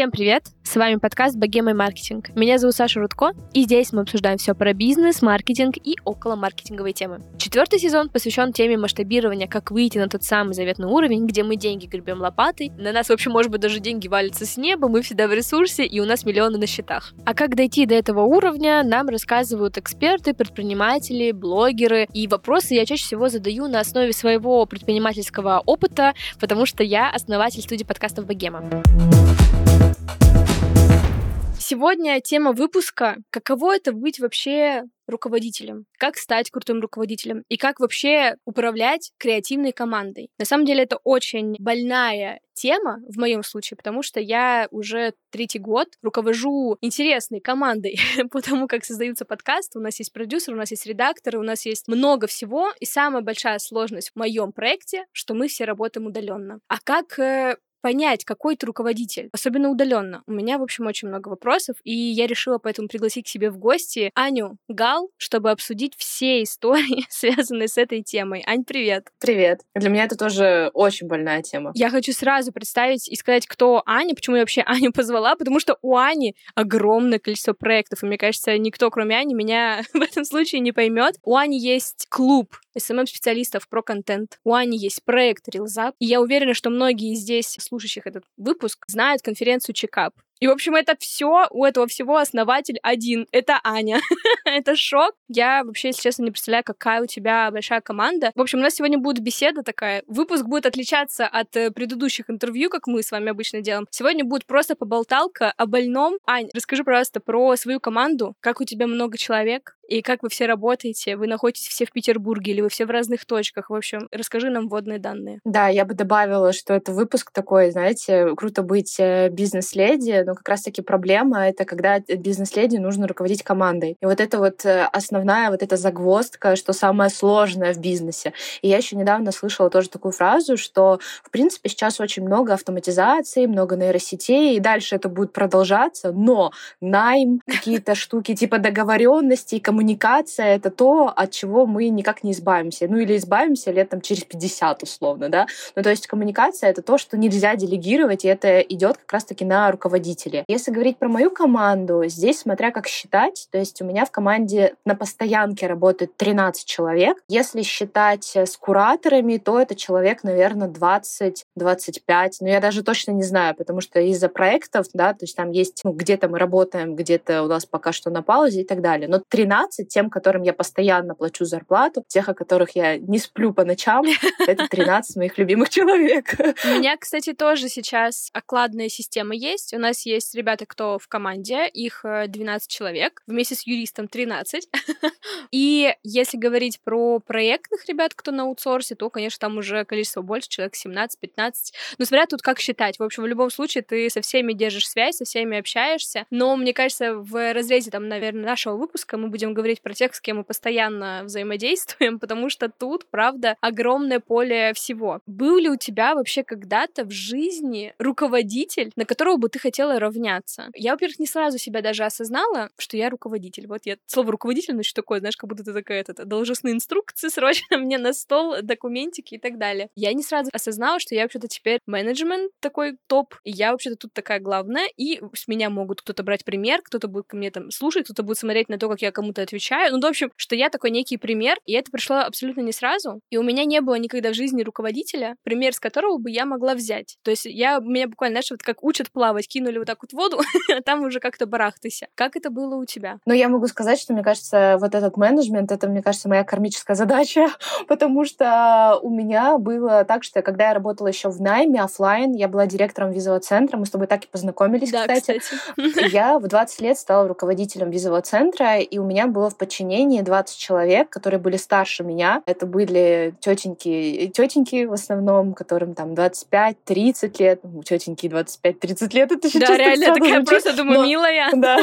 Всем привет! С вами подкаст «Богема и маркетинг». Меня зовут Саша Рудко, и здесь мы обсуждаем все про бизнес, маркетинг и около маркетинговой темы. Четвертый сезон посвящен теме масштабирования, как выйти на тот самый заветный уровень, где мы деньги гребем лопатой, на нас, в общем, может быть, даже деньги валятся с неба, мы всегда в ресурсе, и у нас миллионы на счетах. А как дойти до этого уровня, нам рассказывают эксперты, предприниматели, блогеры, и вопросы я чаще всего задаю на основе своего предпринимательского опыта, потому что я основатель студии подкастов «Богема». Сегодня тема выпуска — каково это быть вообще руководителем, как стать крутым руководителем и как вообще управлять креативной командой. На самом деле это очень больная тема в моем случае, потому что я уже третий год руковожу интересной командой по тому, как создаются подкасты. У нас есть продюсер, у нас есть редакторы, у нас есть много всего. И самая большая сложность в моем проекте, что мы все работаем удаленно. А как э, понять, какой ты руководитель, особенно удаленно. У меня, в общем, очень много вопросов, и я решила поэтому пригласить к себе в гости Аню Гал, чтобы обсудить все истории, связанные с этой темой. Ань, привет! Привет! Для меня это тоже очень больная тема. Я хочу сразу представить и сказать, кто Аня, почему я вообще Аню позвала, потому что у Ани огромное количество проектов, и мне кажется, никто, кроме Ани, меня в этом случае не поймет. У Ани есть клуб SMM-специалистов про контент. У Ани есть проект RealZap. И я уверена, что многие здесь, слушающих этот выпуск, знают конференцию Чекап. И, в общем, это все, у этого всего основатель один. Это Аня. это шок. Я вообще, если честно, не представляю, какая у тебя большая команда. В общем, у нас сегодня будет беседа такая. Выпуск будет отличаться от э, предыдущих интервью, как мы с вами обычно делаем. Сегодня будет просто поболталка о больном. Ань, расскажи, пожалуйста, про свою команду. Как у тебя много человек? И как вы все работаете? Вы находитесь все в Петербурге или вы все в разных точках? В общем, расскажи нам вводные данные. Да, я бы добавила, что это выпуск такой, знаете, круто быть э, бизнес-леди, но как раз-таки проблема — это когда бизнес-леди нужно руководить командой. И вот это вот э, основная вот эта загвоздка, что самое сложное в бизнесе. И я еще недавно слышала тоже такую фразу, что, в принципе, сейчас очень много автоматизации, много нейросетей, и дальше это будет продолжаться, но найм, какие-то штуки типа договоренности и коммуникация — это то, от чего мы никак не избавимся. Ну или избавимся лет там через 50 условно, да. Ну то есть коммуникация — это то, что нельзя делегировать, и это идет как раз-таки на руководителя руководители. Если говорить про мою команду, здесь смотря как считать, то есть у меня в команде на постоянке работает 13 человек. Если считать с кураторами, то это человек, наверное, 20-25. Но я даже точно не знаю, потому что из-за проектов, да, то есть там есть, ну, где-то мы работаем, где-то у нас пока что на паузе и так далее. Но 13 тем, которым я постоянно плачу зарплату, тех, о которых я не сплю по ночам, это 13 моих любимых человек. У меня, кстати, тоже сейчас окладная система есть. У нас есть ребята, кто в команде, их 12 э, человек, вместе с юристом 13. И если говорить про проектных ребят, кто на аутсорсе, то, конечно, там уже количество больше, человек 17-15. Ну, смотря тут как считать. В общем, в любом случае ты со всеми держишь связь, со всеми общаешься. Но, мне кажется, в разрезе, там, наверное, нашего выпуска мы будем говорить про тех, с кем мы постоянно взаимодействуем, потому что тут, правда, огромное поле всего. Был ли у тебя вообще когда-то в жизни руководитель, на которого бы ты хотела равняться. Я, во-первых, не сразу себя даже осознала, что я руководитель. Вот я слово руководитель, ну что такое, знаешь, как будто ты такая это, должностные инструкции срочно мне на стол, документики и так далее. Я не сразу осознала, что я вообще-то теперь менеджмент такой топ, и я вообще-то тут такая главная, и с меня могут кто-то брать пример, кто-то будет ко мне там слушать, кто-то будет смотреть на то, как я кому-то отвечаю. Ну, в общем, что я такой некий пример, и это пришло абсолютно не сразу, и у меня не было никогда в жизни руководителя, пример с которого бы я могла взять. То есть я, меня буквально, знаешь, вот как учат плавать, кинули вот так вот воду, а там уже как-то барахтайся. Как это было у тебя? Ну, я могу сказать, что, мне кажется, вот этот менеджмент, это, мне кажется, моя кармическая задача, потому что у меня было так, что когда я работала еще в найме офлайн, я была директором визового центра, мы с тобой так и познакомились, да, кстати. кстати. Я в 20 лет стала руководителем визового центра, и у меня было в подчинении 20 человек, которые были старше меня. Это были тетеньки, тетеньки в основном, которым там 25-30 лет, ну, тетеньки 25-30 лет, это сейчас да, реально такая просто, думаю, милая. Да.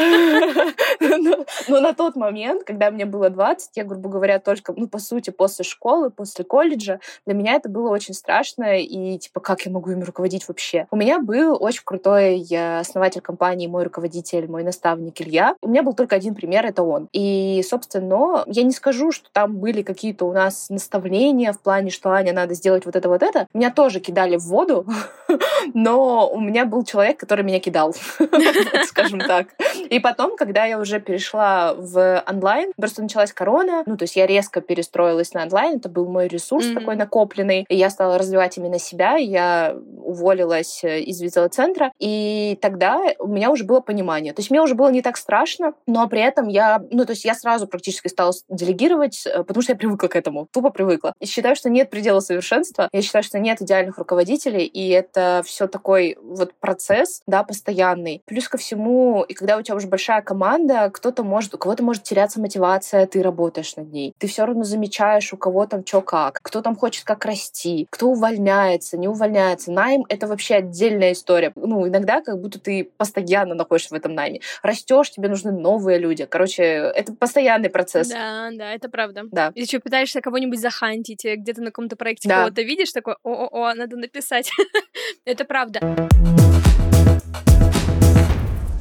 Но на тот момент, когда мне было 20, я, грубо говоря, только, ну, по сути, после школы, после колледжа, для меня это было очень страшно, и, типа, как я могу им руководить вообще? У меня был очень крутой э, основатель компании, мой руководитель, мой наставник Илья. У меня был только один пример, это он. И, собственно, я не скажу, что там были какие-то у нас наставления в плане, что Аня, надо сделать вот это, вот это. Меня тоже кидали в воду, но у меня был человек, который меня кидал, скажем так. И потом, когда я уже перешла в онлайн, просто началась корона, ну, то есть я резко перестроилась на онлайн, это был мой ресурс такой накопленный, и я стала развивать именно себя, я уволилась э, из визового центра, и тогда у меня уже было понимание. То есть мне уже было не так страшно, но при этом я, ну, то есть я сразу практически стала делегировать, э, потому что я привыкла к этому, тупо привыкла. И считаю, что нет предела совершенства, я считаю, что нет идеальных руководителей, и это все такой вот процесс, да, постоянный. Плюс ко всему, и когда у тебя уже большая команда, кто-то может, у кого-то может теряться мотивация, ты работаешь над ней. Ты все равно замечаешь, у кого там что как, кто там хочет как расти, кто увольняется, не увольняется. Найм — это вообще отдельная история. Ну, иногда как будто ты постоянно находишься в этом найме. Растешь, тебе нужны новые люди. Короче, это постоянный процесс. Да, да, это правда. Да. И еще пытаешься кого-нибудь захантить, где-то на каком-то проекте да. кого-то видишь, такой, о-о-о, надо написать. это правда.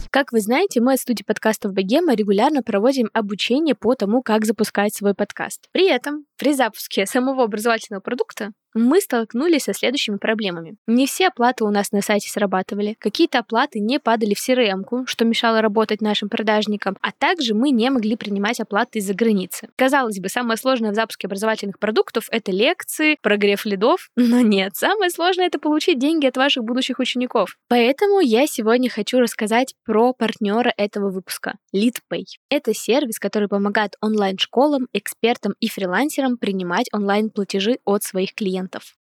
Как вы знаете, мы от студии подкастов Богема регулярно проводим обучение по тому, как запускать свой подкаст. При этом при запуске самого образовательного продукта мы столкнулись со следующими проблемами. Не все оплаты у нас на сайте срабатывали, какие-то оплаты не падали в crm что мешало работать нашим продажникам, а также мы не могли принимать оплаты из-за границы. Казалось бы, самое сложное в запуске образовательных продуктов — это лекции, прогрев лидов, но нет, самое сложное — это получить деньги от ваших будущих учеников. Поэтому я сегодня хочу рассказать про партнера этого выпуска — LeadPay. Это сервис, который помогает онлайн-школам, экспертам и фрилансерам принимать онлайн-платежи от своих клиентов.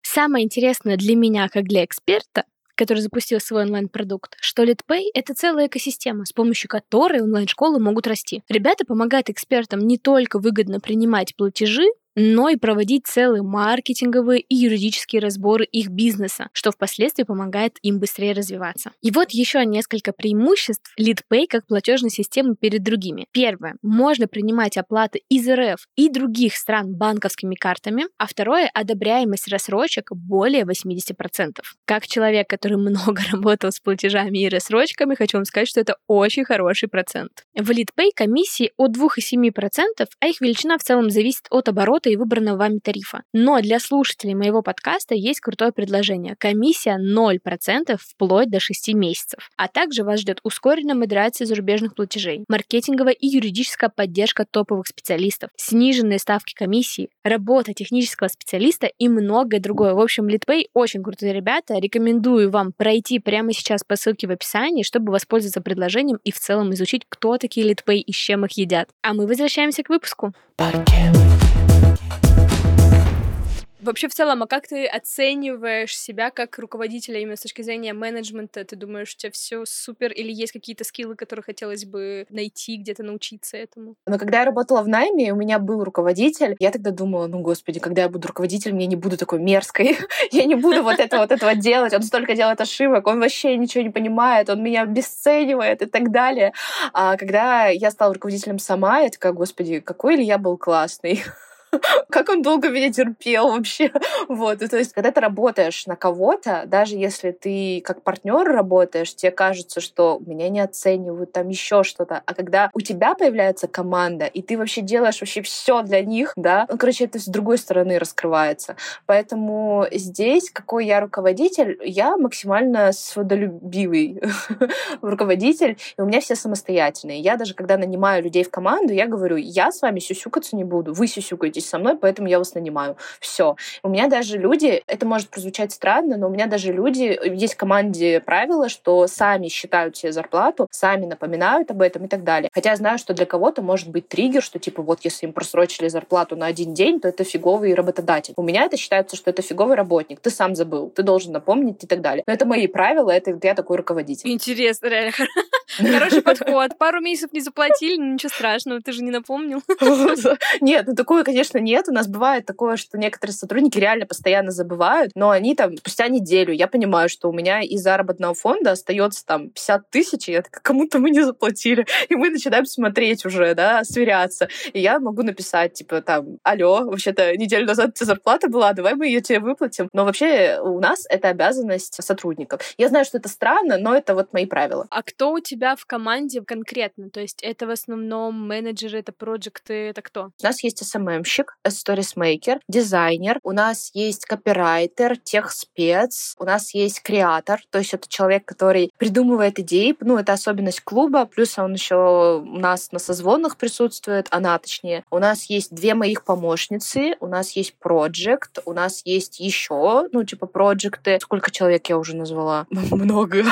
Самое интересное для меня, как для эксперта, который запустил свой онлайн-продукт, что LitPay — это целая экосистема, с помощью которой онлайн-школы могут расти. Ребята помогают экспертам не только выгодно принимать платежи, но и проводить целые маркетинговые и юридические разборы их бизнеса, что впоследствии помогает им быстрее развиваться. И вот еще несколько преимуществ LeadPay как платежной системы перед другими. Первое. Можно принимать оплаты из РФ и других стран банковскими картами. А второе. Одобряемость рассрочек более 80%. Как человек, который много работал с платежами и рассрочками, хочу вам сказать, что это очень хороший процент. В LeadPay комиссии от 2,7%, а их величина в целом зависит от оборота и выбранного вами тарифа. Но для слушателей моего подкаста есть крутое предложение. Комиссия 0% вплоть до 6 месяцев. А также вас ждет ускоренная модерация зарубежных платежей, маркетинговая и юридическая поддержка топовых специалистов, сниженные ставки комиссии, работа технического специалиста и многое другое. В общем, LitPay очень крутые ребята. Рекомендую вам пройти прямо сейчас по ссылке в описании, чтобы воспользоваться предложением и в целом изучить, кто такие LitPay и с чем их едят. А мы возвращаемся к выпуску. Podcast. Вообще, в целом, а как ты оцениваешь себя как руководителя именно с точки зрения менеджмента? Ты думаешь, у тебя все супер или есть какие-то скиллы, которые хотелось бы найти, где-то научиться этому? Но когда я работала в найме, у меня был руководитель, я тогда думала, ну, господи, когда я буду руководителем, я не буду такой мерзкой, я не буду вот это вот этого делать, он столько делает ошибок, он вообще ничего не понимает, он меня обесценивает и так далее. А когда я стала руководителем сама, я такая, господи, какой ли я был классный. как он долго меня терпел вообще. Вот, и то есть, когда ты работаешь на кого-то, даже если ты как партнер работаешь, тебе кажется, что меня не оценивают, там еще что-то. А когда у тебя появляется команда, и ты вообще делаешь вообще все для них, да, ну, короче, это с другой стороны раскрывается. Поэтому здесь, какой я руководитель, я максимально свободолюбивый руководитель, и у меня все самостоятельные. Я даже, когда нанимаю людей в команду, я говорю, я с вами сюсюкаться не буду, вы сюсюкаете работаете со мной, поэтому я вас нанимаю. Все. У меня даже люди, это может прозвучать странно, но у меня даже люди, есть в команде правила, что сами считают себе зарплату, сами напоминают об этом и так далее. Хотя я знаю, что для кого-то может быть триггер, что типа вот если им просрочили зарплату на один день, то это фиговый работодатель. У меня это считается, что это фиговый работник. Ты сам забыл, ты должен напомнить и так далее. Но это мои правила, это я такой руководитель. Интересно, реально. Хороший подход. Пару месяцев не заплатили, ничего страшного, ты же не напомнил. Нет, ну такое, конечно, конечно, нет. У нас бывает такое, что некоторые сотрудники реально постоянно забывают, но они там спустя неделю, я понимаю, что у меня из заработного фонда остается там 50 тысяч, и я такая, кому-то мы не заплатили. И мы начинаем смотреть уже, да, сверяться. И я могу написать, типа, там, алло, вообще-то неделю назад у тебя зарплата была, давай мы ее тебе выплатим. Но вообще у нас это обязанность сотрудников. Я знаю, что это странно, но это вот мои правила. А кто у тебя в команде конкретно? То есть это в основном менеджеры, это проекты, это кто? У нас есть СММщик, сторисмейкер, дизайнер, у нас есть копирайтер, техспец, у нас есть креатор, то есть это человек, который придумывает идеи, ну, это особенность клуба, плюс он еще у нас на созвонах присутствует, она точнее. У нас есть две моих помощницы, у нас есть проект, у нас есть еще, ну, типа, проекты. Сколько человек я уже назвала? Много.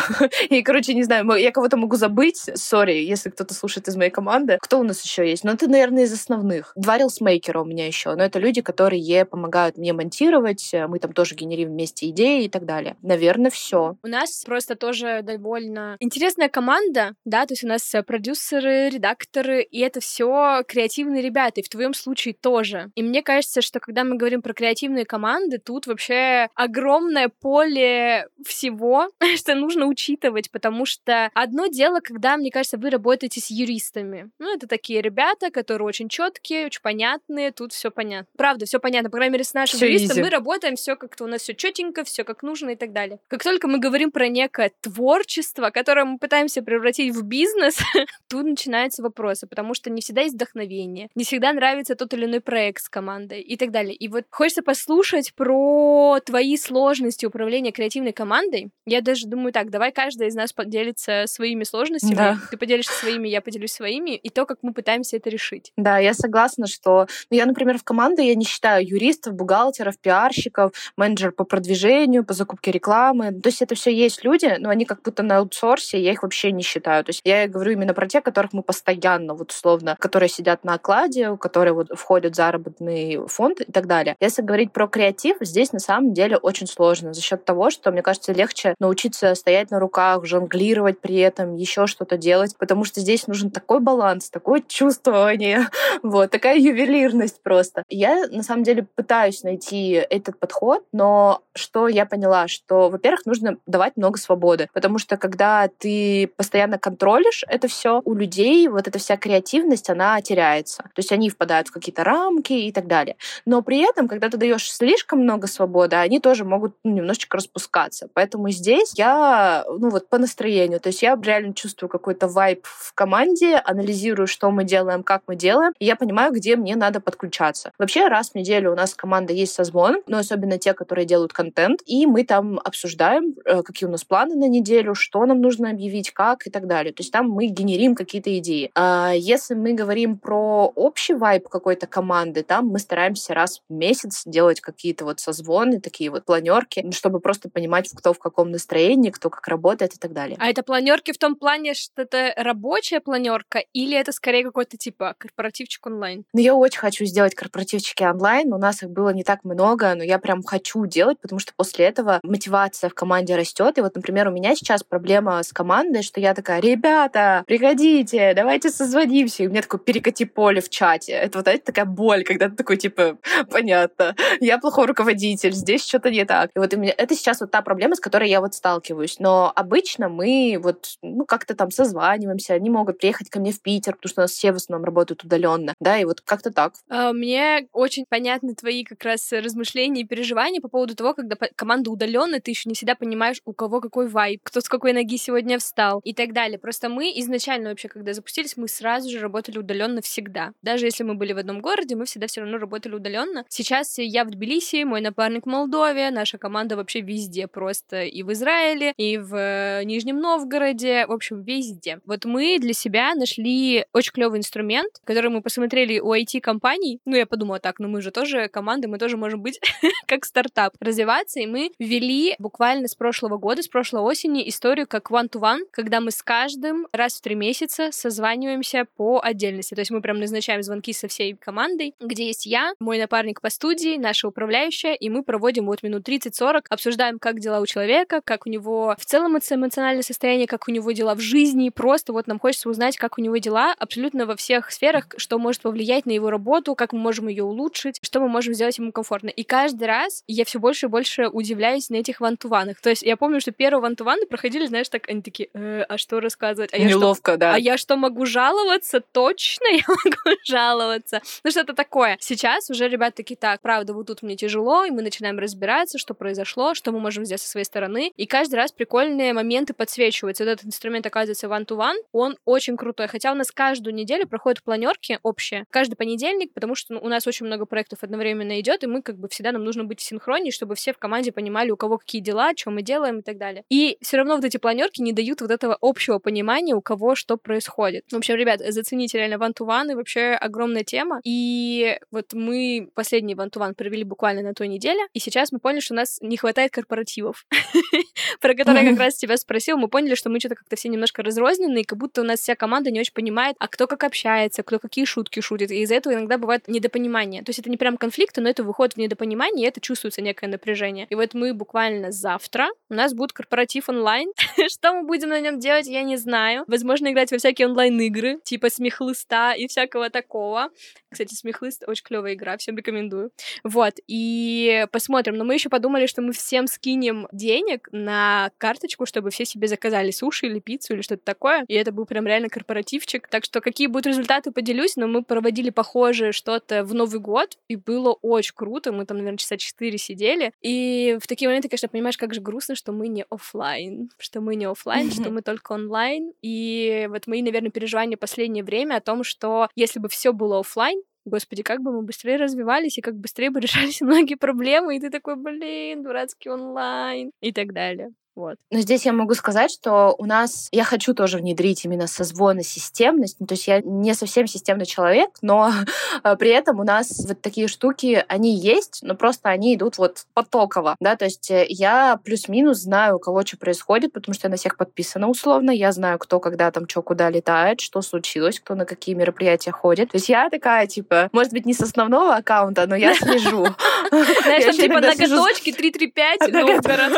И, короче, не знаю, я кого-то могу забыть, сори, если кто-то слушает из моей команды. Кто у нас еще есть? Ну, это, наверное, из основных. Два рилсмейкера у меня еще, но это люди, которые помогают мне монтировать, мы там тоже генерим вместе идеи и так далее. Наверное, все. У нас просто тоже довольно интересная команда, да, то есть у нас продюсеры, редакторы, и это все креативные ребята, и в твоем случае тоже. И мне кажется, что когда мы говорим про креативные команды, тут вообще огромное поле всего, что нужно учитывать, потому что одно дело, когда, мне кажется, вы работаете с юристами. Ну, это такие ребята, которые очень четкие, очень понятные, тут все понятно. Правда, все понятно. По крайней мере, с нашим всё юристом easy. мы работаем, все как-то у нас все четенько, все как нужно и так далее. Как только мы говорим про некое творчество, которое мы пытаемся превратить в бизнес, тут начинаются вопросы, потому что не всегда есть вдохновение, не всегда нравится тот или иной проект с командой и так далее. И вот хочется послушать про твои сложности управления креативной командой. Я даже думаю так, давай каждая из нас поделится своими сложностями. Да. Ты поделишься своими, я поделюсь своими, и то, как мы пытаемся это решить. Да, я согласна, что... Ну, я, например, в команду я не считаю юристов, бухгалтеров, пиарщиков, менеджер по продвижению, по закупке рекламы. То есть это все есть люди, но они как будто на аутсорсе, я их вообще не считаю. То есть я говорю именно про те, которых мы постоянно, вот условно, которые сидят на окладе, у которых вот входят в заработный фонд и так далее. Если говорить про креатив, здесь на самом деле очень сложно за счет того, что, мне кажется, легче научиться стоять на руках, жонглировать при этом, еще что-то делать, потому что здесь нужен такой баланс, такое чувствование, вот, такая ювелирность просто. Я, на самом деле, пытаюсь найти этот подход, но что я поняла, что, во-первых, нужно давать много свободы, потому что когда ты постоянно контролишь это все, у людей вот эта вся креативность, она теряется. То есть они впадают в какие-то рамки и так далее. Но при этом, когда ты даешь слишком много свободы, они тоже могут ну, немножечко распускаться. Поэтому здесь я, ну вот по настроению, то есть я реально чувствую какой-то вайб в команде, анализирую, что мы делаем, как мы делаем, и я понимаю, где мне надо подключаться. Вообще раз в неделю у нас команда есть созвон, но особенно те, которые делают контент, и мы там обсуждаем, э, какие у нас планы на неделю, что нам нужно объявить, как и так далее. То есть там мы генерим какие-то идеи. А если мы говорим про общий вайб какой-то команды, там мы стараемся раз в месяц делать какие-то вот созвоны, такие вот планерки, чтобы просто понимать, кто в каком настроении, кто как работает и так далее. А это планерки в том плане, что это рабочая планерка или это скорее какой-то типа корпоративчик онлайн? Ну, я очень хочу сделать корпоративчики онлайн. У нас их было не так много, но я прям хочу делать, потому что после этого мотивация в команде растет. И вот, например, у меня сейчас проблема с командой, что я такая, ребята, приходите, давайте созвонимся. И у меня такое перекати поле в чате. Это вот это такая боль, когда ты такой, типа, понятно, я плохой руководитель, здесь что-то не так. И вот у меня это сейчас вот та проблема, с которой я вот сталкиваюсь. Но обычно мы вот, ну, как-то там созваниваемся, они могут приехать ко мне в Питер, потому что у нас все в основном работают удаленно, да, и вот как-то так. А, мне очень понятны твои как раз размышления и переживания по поводу того, когда команда удаленная, ты еще не всегда понимаешь, у кого какой вайб, кто с какой ноги сегодня встал и так далее. Просто мы изначально вообще, когда запустились, мы сразу же работали удаленно всегда. Даже если мы были в одном городе, мы всегда все равно работали удаленно. Сейчас я в Тбилиси, мой напарник в Молдове, наша команда вообще везде просто и в Израиле, и в Нижнем Новгороде, в общем, везде. Вот мы для себя нашли очень клевый инструмент, который мы посмотрели у IT-компаний. Ну, я подумала так, ну мы же тоже команда, мы тоже можем быть как стартап, развиваться, и мы ввели буквально с прошлого года, с прошлой осени историю как one-to-one, когда мы с каждым раз в три месяца созваниваемся по отдельности. То есть мы прям назначаем звонки со всей командой, где есть я, мой напарник по студии, наша управляющая, и мы проводим вот минут 30-40, обсуждаем, как дела у человека, как у него в целом эмоциональное состояние, как у него дела в жизни, просто вот нам хочется узнать, как у него дела абсолютно во всех сферах, что может повлиять на его работу, как как мы можем ее улучшить, что мы можем сделать ему комфортно. И каждый раз я все больше и больше удивляюсь на этих вантуванах. То есть я помню, что первые вантуваны проходили, знаешь, так, они такие, э, а что рассказывать? А Неловко, что, да. А я что, могу жаловаться? Точно я могу жаловаться. Ну, что-то такое. Сейчас уже ребята такие, так, правда, вот тут мне тяжело, и мы начинаем разбираться, что произошло, что мы можем сделать со своей стороны. И каждый раз прикольные моменты подсвечиваются. Вот этот инструмент, оказывается, one-to-one, он очень крутой. Хотя у нас каждую неделю проходят планерки общие, каждый понедельник, потому что ну, у нас очень много проектов одновременно идет, и мы как бы всегда нам нужно быть в синхроне, чтобы все в команде понимали, у кого какие дела, что мы делаем и так далее. И все равно вот эти планерки не дают вот этого общего понимания, у кого что происходит. В общем, ребят, зацените реально one-to-one, и вообще огромная тема. И вот мы последний one-to-one провели буквально на той неделе, и сейчас мы поняли, что у нас не хватает корпоративов, про которые я как раз тебя спросил. Мы поняли, что мы что-то как-то все немножко разрознены, и как будто у нас вся команда не очень понимает, а кто как общается, кто какие шутки шутит. И из-за этого иногда бывает недопонимание. То есть это не прям конфликты, но это выходит в недопонимание, и это чувствуется некое напряжение. И вот мы буквально завтра у нас будет корпоратив онлайн. Что мы будем на нем делать, я не знаю. Возможно, играть во всякие онлайн-игры, типа смехлыста и всякого такого. Кстати, смехлыст очень клевая игра, всем рекомендую. Вот, и посмотрим. Но мы еще подумали, что мы всем скинем денег на карточку, чтобы все себе заказали суши или пиццу или что-то такое. И это был прям реально корпоративчик. Так что какие будут результаты, поделюсь, но мы проводили похожее что-то в Новый год, и было очень круто. Мы там, наверное, часа четыре сидели. И в такие моменты, конечно, понимаешь, как же грустно, что мы не офлайн, что мы не офлайн, что мы только онлайн. И вот мои, наверное, переживания последнее время о том, что если бы все было офлайн, Господи, как бы мы быстрее развивались и как быстрее бы решались многие проблемы, и ты такой, блин, дурацкий онлайн и так далее. Вот. Но здесь я могу сказать, что у нас... Я хочу тоже внедрить именно созвоны системность. Ну, то есть я не совсем системный человек, но а, при этом у нас вот такие штуки, они есть, но просто они идут вот потоково. Да? То есть э, я плюс-минус знаю, у кого что происходит, потому что я на всех подписана условно. Я знаю, кто когда там что куда летает, что случилось, кто на какие мероприятия ходит. То есть я такая, типа, может быть, не с основного аккаунта, но я слежу. Знаешь, там типа ноготочки 335, Новгород.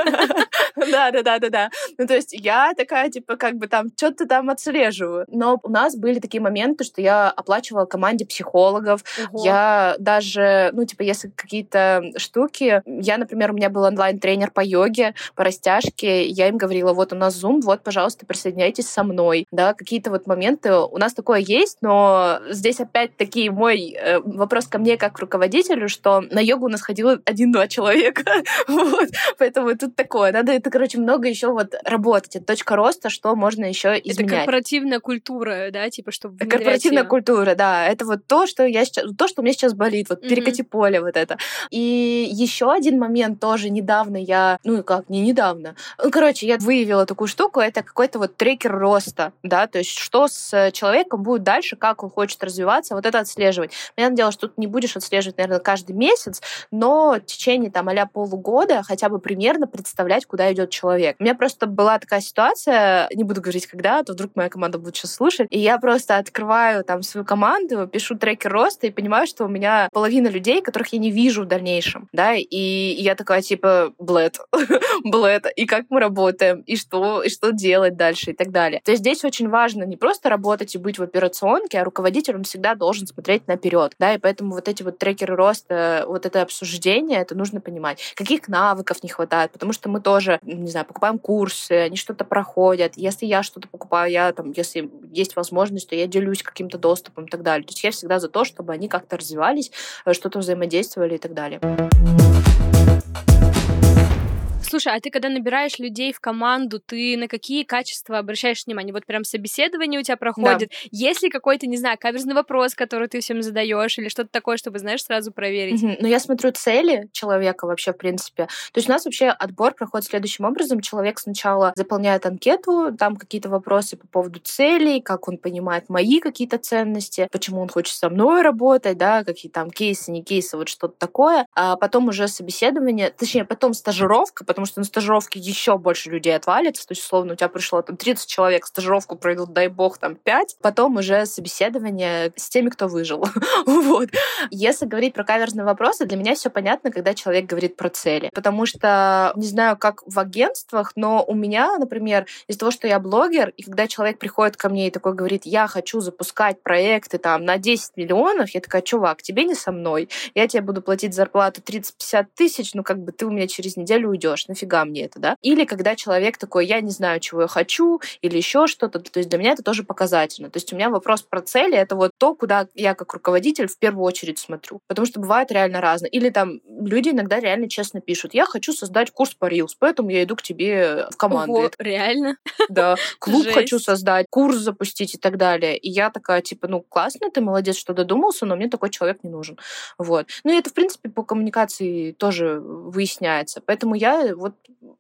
Да, да, да, да, да. Ну, то есть я такая, типа, как бы там, что-то там отслеживаю. Но у нас были такие моменты, что я оплачивала команде психологов. Ого. Я даже, ну, типа, если какие-то штуки... Я, например, у меня был онлайн-тренер по йоге, по растяжке. Я им говорила, вот у нас Zoom, вот, пожалуйста, присоединяйтесь со мной. Да, какие-то вот моменты. У нас такое есть, но здесь опять-таки мой э, вопрос ко мне как к руководителю, что на йогу у нас ходило один-два человека. вот. Поэтому тут такое. Надо это, короче, очень много еще вот работать. Это точка роста, что можно еще изменять. Это корпоративная культура, да, типа, чтобы Корпоративная ее. культура, да. Это вот то, что я сейчас, то, что у меня сейчас болит, вот mm-hmm. перекати поле вот это. И еще один момент тоже недавно я, ну как, не недавно, ну, короче, я выявила такую штуку, это какой-то вот трекер роста, да, то есть что с человеком будет дальше, как он хочет развиваться, вот это отслеживать. Понятное дело, что тут не будешь отслеживать, наверное, каждый месяц, но в течение там а полугода хотя бы примерно представлять, куда идет человек человек. У меня просто была такая ситуация, не буду говорить когда, а то вдруг моя команда будет сейчас слушать, и я просто открываю там свою команду, пишу трекер роста и понимаю, что у меня половина людей, которых я не вижу в дальнейшем, да, и я такая типа, блэд, блэд, и как мы работаем, и что, и что делать дальше, и так далее. То есть здесь очень важно не просто работать и быть в операционке, а руководитель, он всегда должен смотреть наперед, да, и поэтому вот эти вот трекеры роста, вот это обсуждение, это нужно понимать. Каких навыков не хватает, потому что мы тоже, не знаю, знаю, покупаем курсы, они что-то проходят. Если я что-то покупаю, я там, если есть возможность, то я делюсь каким-то доступом и так далее. То есть я всегда за то, чтобы они как-то развивались, э, что-то взаимодействовали и так далее. Слушай, а ты когда набираешь людей в команду, ты на какие качества обращаешь внимание? Вот прям собеседование у тебя проходит. Да. Есть ли какой-то, не знаю, каверзный вопрос, который ты всем задаешь, или что-то такое, чтобы, знаешь, сразу проверить? Угу. Ну, я смотрю цели человека вообще, в принципе. То есть у нас вообще отбор проходит следующим образом. Человек сначала заполняет анкету, там какие-то вопросы по поводу целей, как он понимает мои какие-то ценности, почему он хочет со мной работать, да, какие там кейсы, не кейсы, вот что-то такое. А потом уже собеседование, точнее, потом стажировка, потому что на стажировке еще больше людей отвалится, то есть, условно, у тебя пришло там 30 человек, стажировку пройдут, дай бог, там 5, потом уже собеседование с теми, кто выжил. вот. Если говорить про каверзные вопросы, для меня все понятно, когда человек говорит про цели, потому что, не знаю, как в агентствах, но у меня, например, из-за того, что я блогер, и когда человек приходит ко мне и такой говорит, я хочу запускать проекты там на 10 миллионов, я такая, чувак, тебе не со мной, я тебе буду платить зарплату 30-50 тысяч, ну как бы ты у меня через неделю уйдешь, нафига мне это, да? Или когда человек такой, я не знаю, чего я хочу, или еще что-то, то есть для меня это тоже показательно. То есть у меня вопрос про цели, это вот то, куда я как руководитель в первую очередь смотрю. Потому что бывает реально разное. Или там люди иногда реально честно пишут, я хочу создать курс по Reels, поэтому я иду к тебе в команду. Ого, реально? Да. Клуб хочу создать, курс запустить и так далее. И я такая, типа, ну, классно, ты молодец, что додумался, но мне такой человек не нужен. Вот. Ну, и это, в принципе, по коммуникации тоже выясняется. Поэтому я вот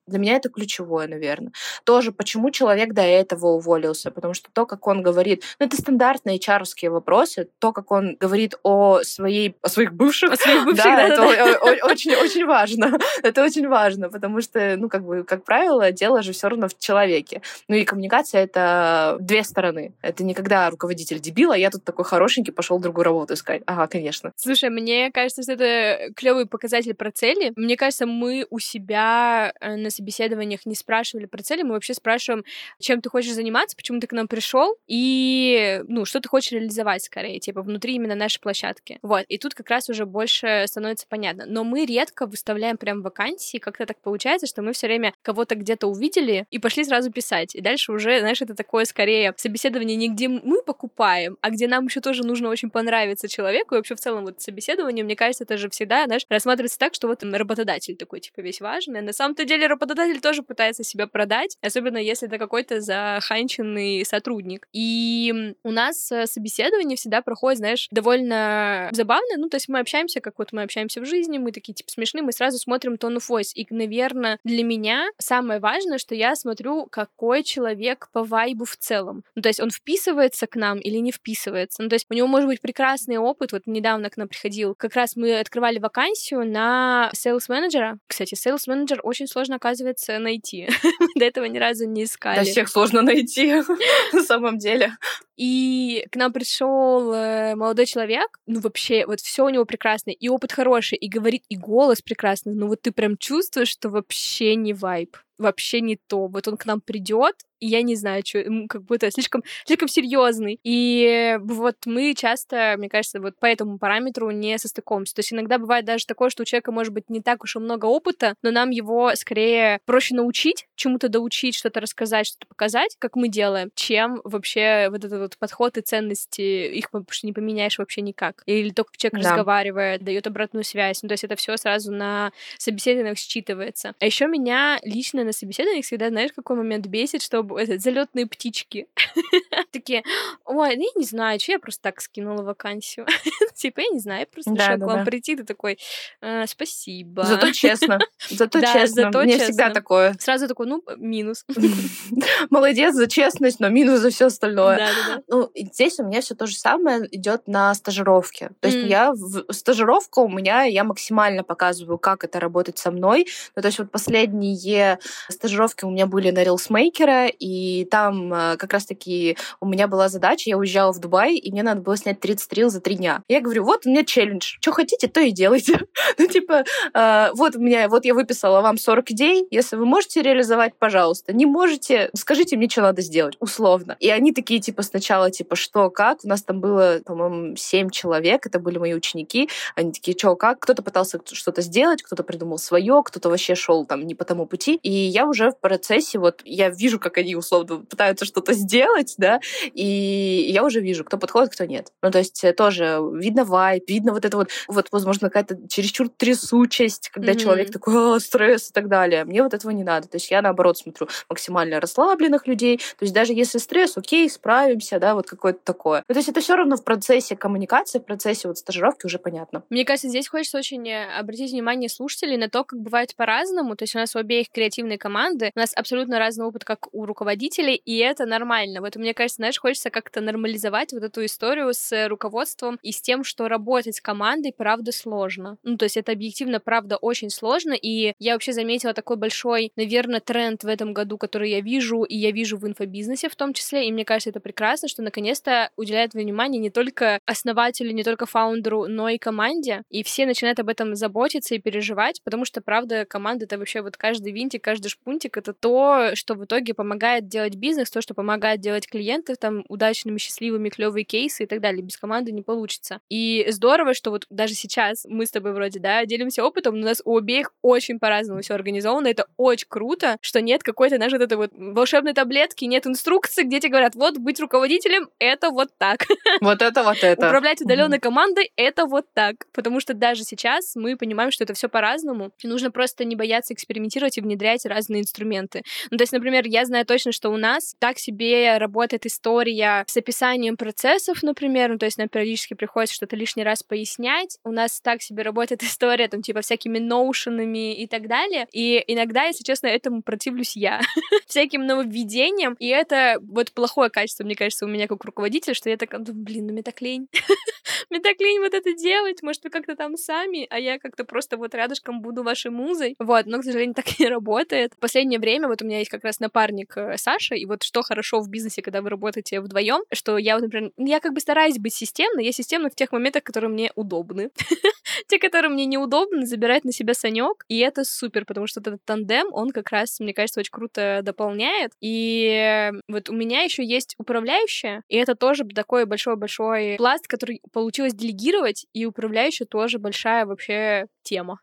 для меня это ключевое, наверное. Тоже, почему человек до этого уволился? Потому что то, как он говорит, ну, это стандартные hr вопросы, то, как он говорит о своей, о своих бывших, о своих бывших да, да, это да. очень, очень важно. это очень важно, потому что, ну, как бы, как правило, дело же все равно в человеке. Ну, и коммуникация — это две стороны. Это не когда руководитель дебил, а я тут такой хорошенький, пошел другую работу искать. Ага, конечно. Слушай, мне кажется, что это клевый показатель про цели. Мне кажется, мы у себя э, на собеседованиях не спрашивали про цели, мы вообще спрашиваем, чем ты хочешь заниматься, почему ты к нам пришел, и, ну, что ты хочешь реализовать скорее, типа, внутри именно нашей площадки. Вот, и тут как раз уже больше становится понятно. Но мы редко выставляем прям вакансии, как-то так получается, что мы все время кого-то где-то увидели и пошли сразу писать. И дальше уже, знаешь, это такое скорее собеседование не где мы покупаем, а где нам еще тоже нужно очень понравиться человеку. И вообще в целом вот собеседование, мне кажется, это же всегда, знаешь, рассматривается так, что вот работодатель такой, типа, весь важный. А на самом-то деле работодатель тоже пытается себя продать, особенно если это какой-то заханченный сотрудник. И у нас э, собеседование всегда проходит, знаешь, довольно забавно. Ну, то есть мы общаемся, как вот мы общаемся в жизни, мы такие, типа, смешные, мы сразу смотрим tone of voice. И, наверное, для меня самое важное, что я смотрю, какой человек по вайбу в целом. Ну, то есть он вписывается к нам или не вписывается. Ну, то есть у него может быть прекрасный опыт. Вот недавно к нам приходил, как раз мы открывали вакансию на sales менеджера. Кстати, sales менеджер очень сложно, оказывается, найти. До этого ни разу не искали. Да, всех сложно найти на самом деле. И к нам пришел э, молодой человек, ну вообще, вот все у него прекрасно, и опыт хороший, и говорит, и голос прекрасный, но вот ты прям чувствуешь, что вообще не вайб вообще не то. Вот он к нам придет, я не знаю, что, как будто слишком, слишком серьезный. И вот мы часто, мне кажется, вот по этому параметру не состыкуемся. То есть иногда бывает даже такое, что у человека может быть не так уж и много опыта, но нам его скорее проще научить, чему-то доучить, что-то рассказать, что-то показать, как мы делаем, чем вообще вот этот вот подход и ценности, их что не поменяешь вообще никак. Или то, как человек да. разговаривает, дает обратную связь. Ну, то есть это все сразу на собеседованиях считывается. А еще меня лично на собеседованиях всегда, знаешь, какой момент бесит, что этот, залетные птички. Такие, ой, ну я не знаю, что я просто так скинула вакансию. Типа, я не знаю, я просто решила к вам прийти, ты такой, «А, спасибо. Зато честно. Зато честно. Мне всегда такое. Сразу такой, ну, минус. Молодец за честность, но минус за все остальное. Ну, здесь у меня все то же самое идет на стажировке. То есть я стажировка у меня, я максимально показываю, как это работает со мной. Ну, то есть вот последние стажировки у меня были на Рилсмейкера, и там э, как раз-таки у меня была задача, я уезжала в Дубай, и мне надо было снять 30 рил за три дня. Я говорю, вот у меня челлендж, что хотите, то и делайте. ну, типа, э, вот у меня, вот я выписала вам 40 идей, если вы можете реализовать, пожалуйста. Не можете, скажите мне, что надо сделать, условно. И они такие, типа, сначала, типа, что, как? У нас там было, по-моему, 7 человек, это были мои ученики. Они такие, что, как? Кто-то пытался что-то сделать, кто-то придумал свое, кто-то вообще шел там не по тому пути. И я уже в процессе, вот я вижу, как они условно пытаются что-то сделать, да, и я уже вижу, кто подходит, кто нет. Ну, то есть э, тоже видно вайп, видно вот это вот, вот возможно, какая-то чересчур трясучесть, когда mm-hmm. человек такой, а, стресс и так далее. Мне вот этого не надо. То есть я, наоборот, смотрю максимально расслабленных людей. То есть даже если стресс, окей, справимся, да, вот какое-то такое. Ну, то есть это все равно в процессе коммуникации, в процессе вот стажировки уже понятно. Мне кажется, здесь хочется очень э, обратить внимание слушателей на то, как бывает по-разному. То есть у нас у обеих креативные команды, у нас абсолютно разный опыт как у руководителя руководителей, и это нормально. Вот мне кажется, знаешь, хочется как-то нормализовать вот эту историю с руководством и с тем, что работать с командой, правда, сложно. Ну, то есть это объективно, правда, очень сложно, и я вообще заметила такой большой, наверное, тренд в этом году, который я вижу, и я вижу в инфобизнесе в том числе, и мне кажется, это прекрасно, что наконец-то уделяют внимание не только основателю, не только фаундеру, но и команде, и все начинают об этом заботиться и переживать, потому что, правда, команда — это вообще вот каждый винтик, каждый шпунтик — это то, что в итоге помогает делать бизнес, то, что помогает делать клиентов там удачными, счастливыми, клевые кейсы и так далее. Без команды не получится. И здорово, что вот даже сейчас мы с тобой вроде, да, делимся опытом, но у нас у обеих очень по-разному все организовано. Это очень круто, что нет какой-то, знаешь, вот этой вот волшебной таблетки, нет инструкции, где тебе говорят, вот быть руководителем — это вот так. Вот это, вот это. Управлять удаленной командой — это вот так. Потому что даже сейчас мы понимаем, что это все по-разному, нужно просто не бояться экспериментировать и внедрять разные инструменты. Ну, то есть, например, я знаю точно, что у нас так себе работает история с описанием процессов, например, ну, то есть нам периодически приходится что-то лишний раз пояснять. У нас так себе работает история, там, типа, всякими ноушенами и так далее. И иногда, если честно, этому противлюсь я. Всяким нововведениям. И это вот плохое качество, мне кажется, у меня как руководителя, что я такая, блин, ну мне так лень. мне так лень вот это делать. Может, вы как-то там сами, а я как-то просто вот рядышком буду вашей музой. Вот, но, к сожалению, так не работает. В последнее время вот у меня есть как раз напарник Саша, и вот что хорошо в бизнесе, когда вы работаете вдвоем, что я вот, например, я как бы стараюсь быть системной, я системна в тех моментах, которые мне удобны. Те, которые мне неудобны, забирать на себя Санек, и это супер, потому что этот тандем, он как раз, мне кажется, очень круто дополняет. И вот у меня еще есть управляющая, и это тоже такой большой-большой пласт, который получилось делегировать, и управляющая тоже большая вообще тема.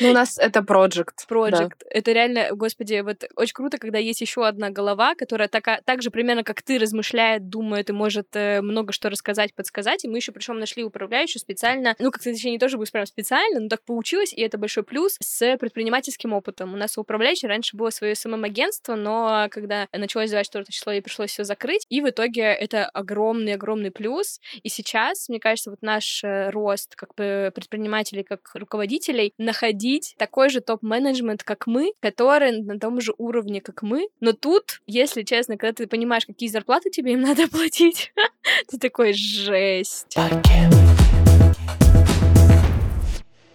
Ну, у нас это проект. Проект. Да. Это реально, господи, вот очень круто, когда есть еще одна голова, которая така, так же примерно как ты размышляет, думает и может э, много что рассказать, подсказать. И мы еще причем нашли управляющую специально, ну, как-то точнее не тоже будет прям специально, но так получилось, и это большой плюс с предпринимательским опытом. У нас у управляющей раньше было свое СММ-агентство, но когда началось 24 число, ей пришлось все закрыть, и в итоге это огромный-огромный плюс. И сейчас, мне кажется, вот наш э, рост как предпринимателей, как руководителей, находить такой же топ-менеджмент, как мы, который на том же уровне, как мы. Но тут, если честно, когда ты понимаешь, какие зарплаты тебе им надо платить, ты такой, жесть.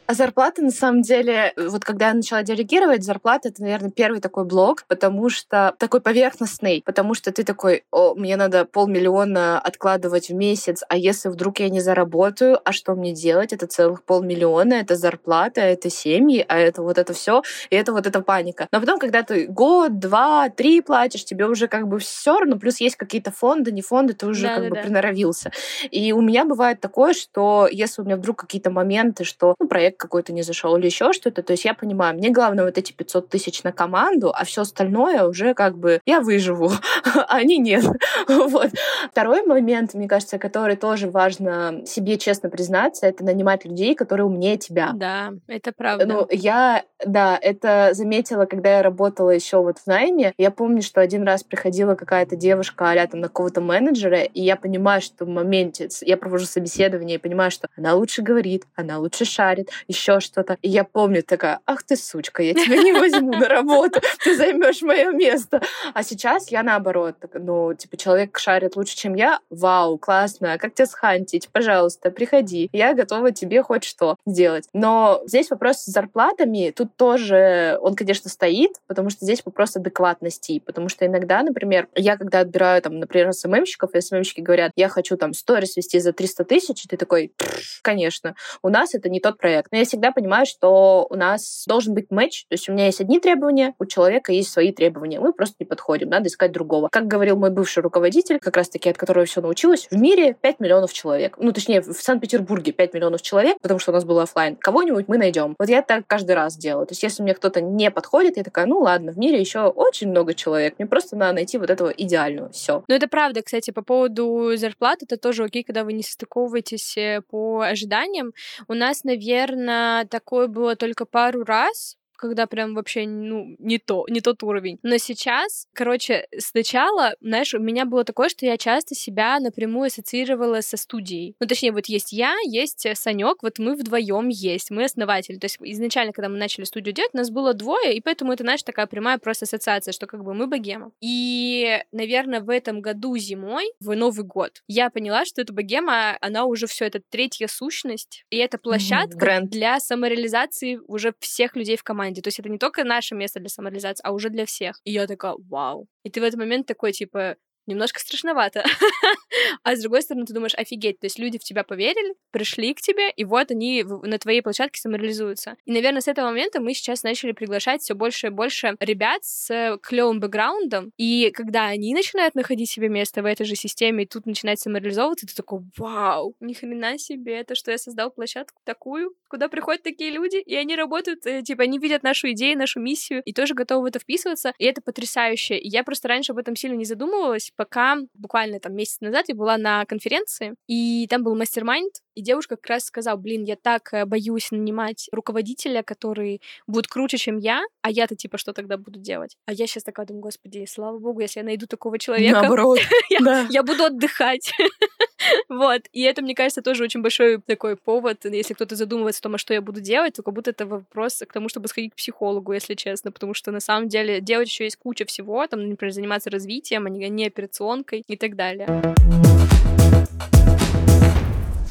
А зарплата, на самом деле, вот когда я начала делегировать, зарплата — это, наверное, первый такой блок, потому что такой поверхностный, потому что ты такой, о, мне надо полмиллиона откладывать в месяц, а если вдруг я не заработаю, а что мне делать? Это целых полмиллиона, это зарплата, это семьи, а это вот это все, и это вот эта паника. Но потом, когда ты год, два, три платишь, тебе уже как бы все равно, плюс есть какие-то фонды, не фонды, ты уже да, как да, бы да. приноровился. И у меня бывает такое, что если у меня вдруг какие-то моменты, что ну, проект какой-то не зашел или еще что-то. То есть я понимаю, мне главное вот эти 500 тысяч на команду, а все остальное уже как бы я выживу, а они нет. вот. Второй момент, мне кажется, который тоже важно себе честно признаться, это нанимать людей, которые умнее тебя. Да, это правда. Ну, я, да, это заметила, когда я работала еще вот в найме. Я помню, что один раз приходила какая-то девушка а там на какого-то менеджера, и я понимаю, что в моменте я провожу собеседование и понимаю, что она лучше говорит, она лучше шарит, еще что-то. И я помню такая, ах ты сучка, я тебя не возьму на работу, ты займешь мое место. А сейчас я наоборот, ну, типа, человек шарит лучше, чем я, вау, классно, как тебя схантить, пожалуйста, приходи, я готова тебе хоть что сделать. Но здесь вопрос с зарплатами, тут тоже он, конечно, стоит, потому что здесь вопрос адекватности, потому что иногда, например, я когда отбираю, там, например, СММщиков, и СММщики говорят, я хочу там сторис вести за 300 тысяч, и ты такой, конечно, у нас это не тот проект. Но я всегда понимаю, что у нас должен быть матч, то есть у меня есть одни требования, у человека есть свои требования, мы просто не подходим, надо искать другого. Как говорил мой бывший руководитель, как раз-таки от которого все научилась, в мире 5 миллионов человек. Ну, точнее, в Санкт-Петербурге 5 миллионов человек, потому что у нас был офлайн. Кого-нибудь мы найдем. Вот я так каждый раз делаю. То есть если мне кто-то не подходит, я такая, ну ладно, в мире еще очень много человек, мне просто надо найти вот этого идеального. Все. Ну, это правда, кстати, по поводу зарплаты, это тоже окей, когда вы не состыковываетесь э, по ожиданиям. У нас, наверное, такое было только пару раз, когда прям вообще, ну, не то, не тот уровень. Но сейчас, короче, сначала, знаешь, у меня было такое, что я часто себя напрямую ассоциировала со студией. Ну, точнее, вот есть я, есть Санек, вот мы вдвоем есть, мы основатели. То есть изначально, когда мы начали студию делать, нас было двое, и поэтому это, знаешь, такая прямая просто ассоциация, что как бы мы богема. И, наверное, в этом году зимой, в Новый год, я поняла, что эта богема, она уже все это третья сущность, и это площадка Бренд. для самореализации уже всех людей в команде. То есть это не только наше место для самореализации, а уже для всех. И я такая, вау. И ты в этот момент такой, типа, немножко страшновато. а с другой стороны, ты думаешь, офигеть, то есть люди в тебя поверили, пришли к тебе, и вот они на твоей площадке самореализуются. И, наверное, с этого момента мы сейчас начали приглашать все больше и больше ребят с клевым бэкграундом, и когда они начинают находить себе место в этой же системе, и тут начинать самореализовываться, ты такой, вау, ни хрена себе, это что я создал площадку такую, куда приходят такие люди, и они работают, э, типа, они видят нашу идею, нашу миссию, и тоже готовы в это вписываться, и это потрясающе. И я просто раньше об этом сильно не задумывалась, пока буквально там месяц назад я была на конференции, и там был мастер-майнд, и девушка как раз сказала, блин, я так э, боюсь нанимать руководителя, который будет круче, чем я, а я-то типа что тогда буду делать? А я сейчас такая думаю, господи, слава богу, если я найду такого человека, Наоборот, я, да. я буду отдыхать. Вот. И это, мне кажется, тоже очень большой такой повод, если кто-то задумывается о том, а что я буду делать, то как будто это вопрос к тому, чтобы сходить к психологу, если честно, потому что на самом деле делать еще есть куча всего, там, например, заниматься развитием, а не операционкой и так далее.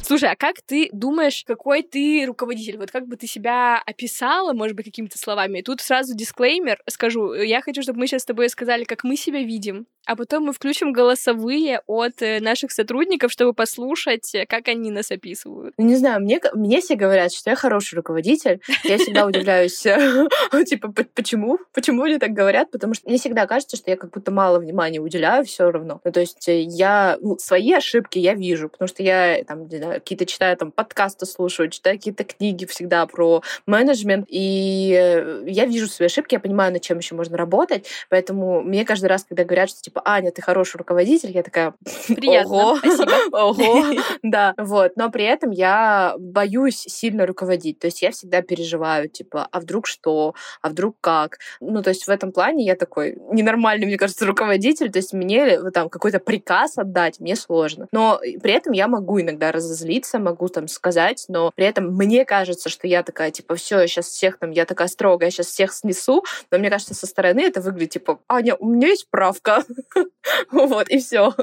Слушай, а как ты думаешь, какой ты руководитель? Вот как бы ты себя описала, может быть, какими-то словами? Тут сразу дисклеймер скажу. Я хочу, чтобы мы сейчас с тобой сказали, как мы себя видим, а потом мы включим голосовые от э, наших сотрудников, чтобы послушать, э, как они нас описывают. Не знаю, мне, мне все говорят, что я хороший руководитель. Я всегда удивляюсь, типа, по- почему? Почему они так говорят? Потому что мне всегда кажется, что я как будто мало внимания уделяю все равно. Ну, то есть э, я ну, свои ошибки я вижу, потому что я там какие-то читаю там подкасты слушаю, читаю какие-то книги всегда про менеджмент, и я вижу свои ошибки, я понимаю, над чем еще можно работать, поэтому мне каждый раз, когда говорят, что типа, Аня, ты хороший руководитель, я такая, Приятно, ого, спасибо. ого, да, вот, но при этом я боюсь сильно руководить, то есть я всегда переживаю, типа, а вдруг что, а вдруг как, ну, то есть в этом плане я такой ненормальный, мне кажется, руководитель, то есть мне там какой-то приказ отдать мне сложно, но при этом я могу иногда разозлиться, могу там сказать, но при этом мне кажется, что я такая, типа, все, сейчас всех там, я такая строгая, сейчас всех снесу, но мне кажется, со стороны это выглядит, типа, Аня, у меня есть правка, вот, и все,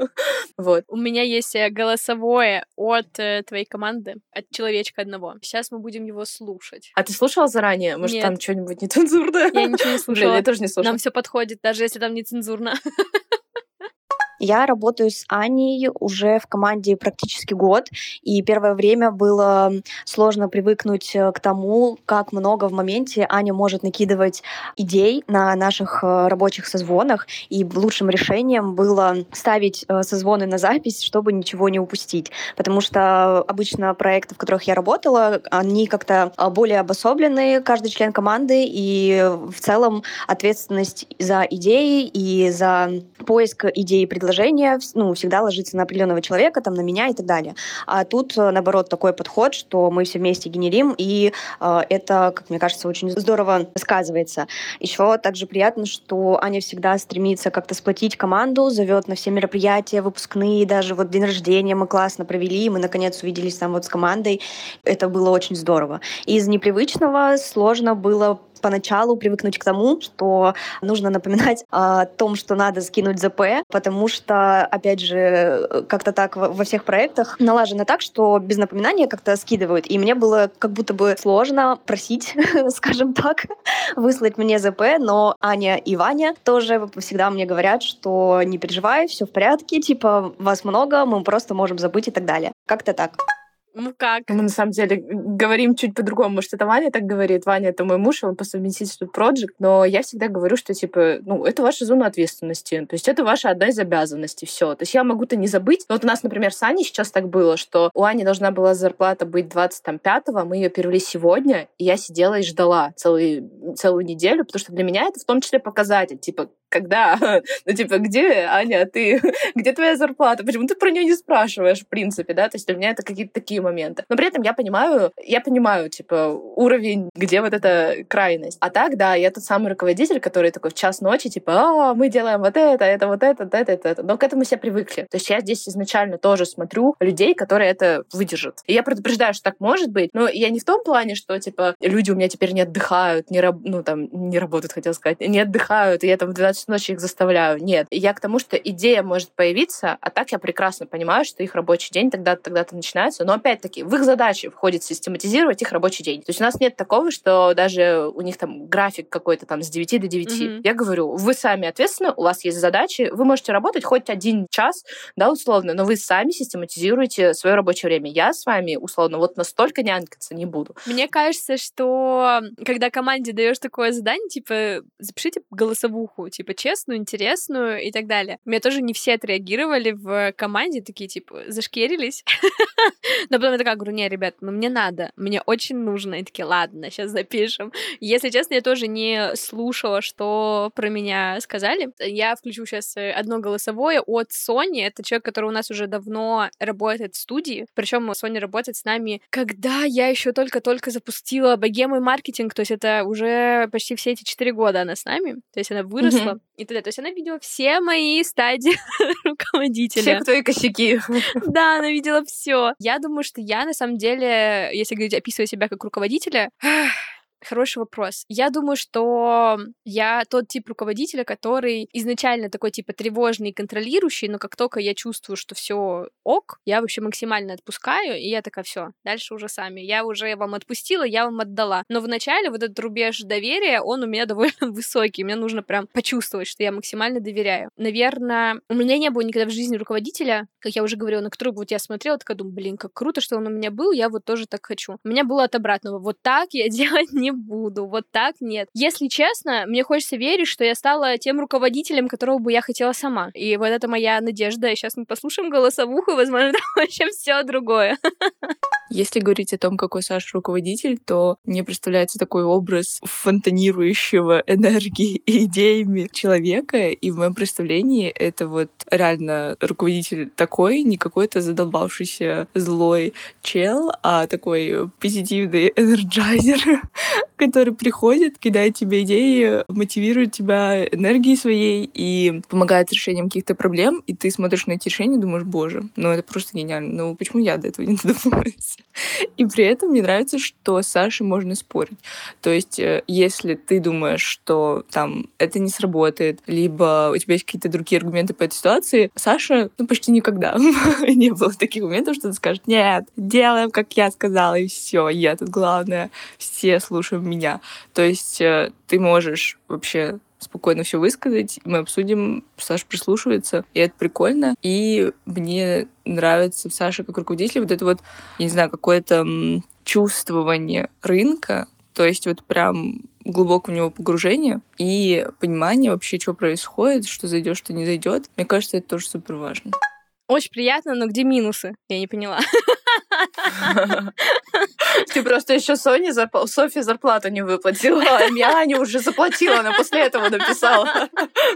вот. У меня есть э, голосовое от э, твоей команды, от человечка одного. Сейчас мы будем его слушать. А ты слушала заранее? Может, там что-нибудь нецензурное? Я ничего не слушала. я тоже не слушала. Нам все подходит, даже если там не цензурно. Я работаю с Аней уже в команде практически год, и первое время было сложно привыкнуть э, к тому, как много в моменте Аня может накидывать идей на наших э, рабочих созвонах, и лучшим решением было ставить э, созвоны на запись, чтобы ничего не упустить, потому что обычно проекты, в которых я работала, они как-то а, более обособлены, каждый член команды, и в целом ответственность за идеи и за поиск идей и предложения ну, всегда ложится на определенного человека, там, на меня и так далее. А тут, э, наоборот, такой подход, что мы все вместе генерим, и э, это, как мне кажется, очень здорово сказывается. Еще также приятно, что Аня всегда стремится как-то сплотить команду, зовет на все мероприятия, выпускные, даже вот день рождения мы классно провели, мы, наконец, увиделись там вот с командой. Это было очень здорово. Из непривычного сложно было поначалу привыкнуть к тому, что нужно напоминать о том, что надо скинуть ЗП, потому что, опять же, как-то так во всех проектах налажено так, что без напоминания как-то скидывают. И мне было как будто бы сложно просить, скажем так, выслать мне ЗП, но Аня и Ваня тоже всегда мне говорят, что не переживай, все в порядке, типа, вас много, мы просто можем забыть и так далее. Как-то так. Ну как? Мы на самом деле говорим чуть по-другому. Может, это Ваня так говорит. Ваня — это мой муж, он по совместительству проект. Но я всегда говорю, что, типа, ну, это ваша зона ответственности. То есть это ваша одна из обязанностей. Все. То есть я могу-то не забыть. Вот у нас, например, с Аней сейчас так было, что у Ани должна была зарплата быть 25-го, мы ее перевели сегодня, и я сидела и ждала целую, целую неделю, потому что для меня это в том числе показатель. Типа, когда? Ну, типа, где, Аня, ты, где твоя зарплата? Почему ты про нее не спрашиваешь, в принципе, да? То есть для меня это какие-то такие моменты. Но при этом я понимаю, я понимаю, типа, уровень, где вот эта крайность. А так, да, я тот самый руководитель, который такой в час ночи, типа, а, мы делаем вот это, это, вот это, это, это, это. Но к этому все привыкли. То есть я здесь изначально тоже смотрю людей, которые это выдержат. И я предупреждаю, что так может быть, но я не в том плане, что, типа, люди у меня теперь не отдыхают, не, раб... ну, там, не работают, хотел сказать, не отдыхают, и я там в 12 ночи их заставляю. Нет. Я к тому, что идея может появиться, а так я прекрасно понимаю, что их рабочий день тогда-то тогда-то начинается. Но опять-таки, в их задачи входит систематизировать их рабочий день. То есть у нас нет такого, что даже у них там график какой-то там с 9 до 9. Mm-hmm. Я говорю, вы сами ответственны, у вас есть задачи, вы можете работать хоть один час, да, условно, но вы сами систематизируете свое рабочее время. Я с вами, условно, вот настолько нянькаться не буду. Мне кажется, что когда команде даешь такое задание, типа, запишите голосовуху, типа, честную, интересную и так далее. Меня тоже не все отреагировали в команде, такие, типа, зашкерились. Но потом я такая говорю, не, ребят, ну мне надо, мне очень нужно. И такие, ладно, сейчас запишем. Если честно, я тоже не слушала, что про меня сказали. Я включу сейчас одно голосовое от Сони. Это человек, который у нас уже давно работает в студии. Причем Соня работает с нами, когда я еще только-только запустила богемый маркетинг. То есть это уже почти все эти четыре года она с нами. То есть она выросла. И т.д. То есть она видела все мои стадии руководителя. Все твои косяки. Да, она видела все. Я думаю, что я на самом деле, если говорить, описываю себя как руководителя, Хороший вопрос. Я думаю, что я тот тип руководителя, который изначально такой типа тревожный контролирующий, но как только я чувствую, что все ок, я вообще максимально отпускаю, и я такая, все, дальше уже сами. Я уже вам отпустила, я вам отдала. Но вначале вот этот рубеж доверия, он у меня довольно высокий. Мне нужно прям почувствовать, что я максимально доверяю. Наверное, у меня не было никогда в жизни руководителя, как я уже говорила, на которого вот я смотрела, такая думаю, блин, как круто, что он у меня был, я вот тоже так хочу. У меня было от обратного. Вот так я делать не не буду, вот так нет. Если честно, мне хочется верить, что я стала тем руководителем, которого бы я хотела сама. И вот это моя надежда. Сейчас мы послушаем голосовуху, возможно, там вообще все другое. Если говорить о том, какой Саша руководитель, то мне представляется такой образ фонтанирующего энергией и идеями человека, и в моем представлении это вот реально руководитель такой, не какой-то задолбавшийся злой чел, а такой позитивный энерджайзер, который приходит, кидает тебе идеи, мотивирует тебя энергией своей и помогает решением каких-то проблем, и ты смотришь на эти решения и думаешь, боже, ну это просто гениально, ну почему я до этого не додумалась? И при этом мне нравится, что с Сашей можно спорить. То есть, э, если ты думаешь, что там это не сработает, либо у тебя есть какие-то другие аргументы по этой ситуации, Саша, ну, почти никогда не было таких моментов, что ты скажешь, нет, делаем, как я сказала, и все, я тут главное, все слушаем меня. То есть э, ты можешь вообще спокойно все высказать, мы обсудим, Саша прислушивается, и это прикольно. И мне нравится в Саше как руководитель вот это вот, я не знаю, какое-то чувствование рынка, то есть вот прям глубокое у него погружение и понимание вообще, что происходит, что зайдет, что не зайдет. Мне кажется, это тоже супер важно. Очень приятно, но где минусы? Я не поняла. Ты просто еще Соне. Софи зарплату не выплатила, а я Аня уже заплатила, она после этого написала.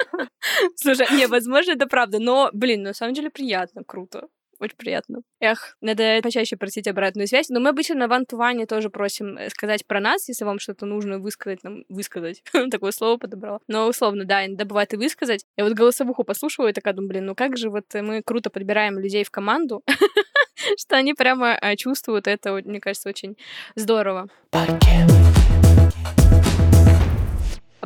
Слушай, не, возможно, это правда, но, блин, на самом деле приятно, круто. Очень приятно. Эх, надо почаще просить обратную связь. Но мы обычно на ван тоже просим э, сказать про нас, если вам что-то нужно высказать, нам высказать. Такое слово подобрала. Но условно, да, иногда бывает и высказать. Я вот голосовуху послушала и такая думаю, блин, ну как же вот мы круто подбираем людей в команду, что они прямо а, чувствуют это, мне кажется, очень здорово. А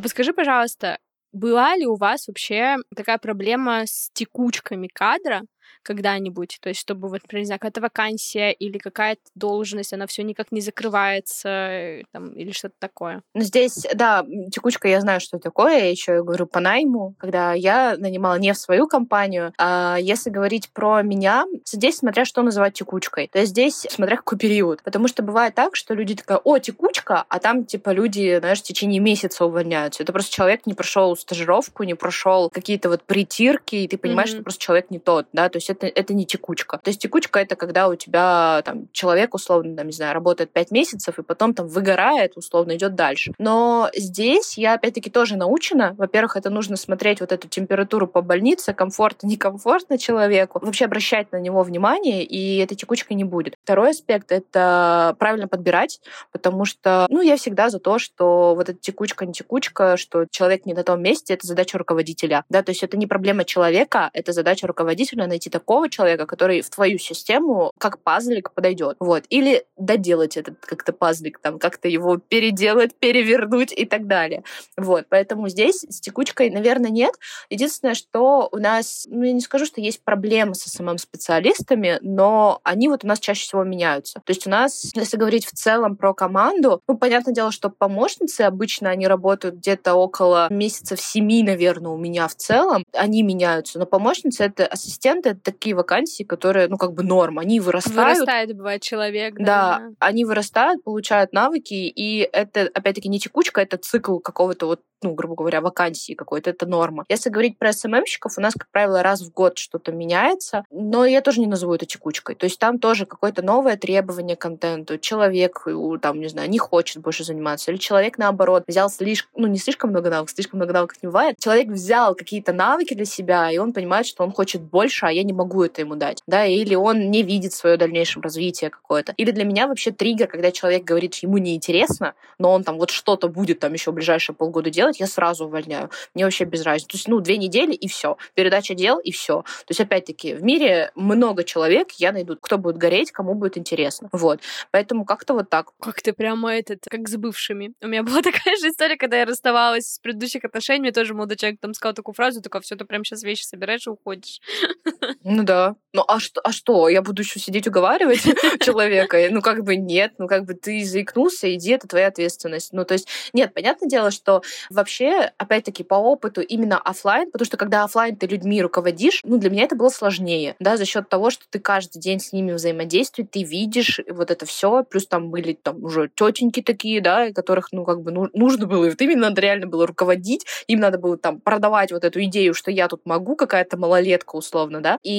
подскажи, пожалуйста, была ли у вас вообще такая проблема с текучками кадра? Когда-нибудь? То есть, чтобы, вот, например, не знаю, какая-то вакансия или какая-то должность, она все никак не закрывается, э, там, или что-то такое. Ну, здесь, да, текучка, я знаю, что такое. Я еще говорю по найму, когда я нанимала не в свою компанию. А если говорить про меня, здесь смотря что называть текучкой. То есть здесь смотря какой период. Потому что бывает так, что люди такая, о, текучка, а там, типа, люди, знаешь, в течение месяца увольняются. Это просто человек не прошел стажировку, не прошел какие-то вот притирки, и ты понимаешь, mm-hmm. что просто человек не тот, да, то есть это, это не текучка. То есть текучка — это когда у тебя там человек, условно, там, не знаю, работает 5 месяцев, и потом там выгорает, условно, идет дальше. Но здесь я, опять-таки, тоже научена. Во-первых, это нужно смотреть вот эту температуру по больнице, комфортно, некомфортно человеку, вообще обращать на него внимание, и этой текучкой не будет. Второй аспект — это правильно подбирать, потому что, ну, я всегда за то, что вот эта текучка, не текучка, что человек не на том месте, это задача руководителя. Да, то есть это не проблема человека, это задача руководителя найти такого человека, который в твою систему как пазлик подойдет. Вот. Или доделать этот как-то пазлик, там, как-то его переделать, перевернуть и так далее. Вот. Поэтому здесь с текучкой, наверное, нет. Единственное, что у нас, ну, я не скажу, что есть проблемы со самым специалистами, но они вот у нас чаще всего меняются. То есть у нас, если говорить в целом про команду, ну, понятное дело, что помощницы обычно они работают где-то около месяцев семи, наверное, у меня в целом. Они меняются. Но помощницы — это ассистенты, это такие вакансии, которые, ну, как бы норм. Они вырастают. Вырастает, бывает, человек. Да, да они вырастают, получают навыки, и это, опять-таки, не текучка, это цикл какого-то вот ну, грубо говоря, вакансии какой-то, это норма. Если говорить про СММщиков, у нас, как правило, раз в год что-то меняется, но я тоже не назову это текучкой. То есть там тоже какое-то новое требование к контенту. Человек, там, не знаю, не хочет больше заниматься, или человек, наоборот, взял слишком, ну, не слишком много навыков, слишком много навыков не бывает. Человек взял какие-то навыки для себя, и он понимает, что он хочет больше, а я не могу это ему дать, да, или он не видит свое дальнейшее развитие какое-то. Или для меня вообще триггер, когда человек говорит, что ему неинтересно, но он там вот что-то будет там еще в ближайшие полгода делать, я сразу увольняю. Мне вообще без разницы. То есть, ну, две недели и все. Передача дел и все. То есть, опять-таки, в мире много человек, я найду, кто будет гореть, кому будет интересно. Вот. Поэтому как-то вот так. Как ты прямо этот, как с бывшими. У меня была такая же история, когда я расставалась с предыдущих отношений, мне тоже молодой человек там сказал такую фразу, такая, все, ты прям сейчас вещи собираешь и уходишь. Ну да. Ну а что, а что? Я буду еще сидеть уговаривать человека? Ну как бы нет, ну как бы ты заикнулся, иди, это твоя ответственность. Ну то есть, нет, понятное дело, что вообще, опять-таки, по опыту именно офлайн, потому что когда офлайн ты людьми руководишь, ну, для меня это было сложнее, да, за счет того, что ты каждый день с ними взаимодействуешь, ты видишь вот это все, плюс там были там уже тетеньки такие, да, которых, ну, как бы ну, нужно было, вот именно надо реально было руководить, им надо было там продавать вот эту идею, что я тут могу, какая-то малолетка условно, да, и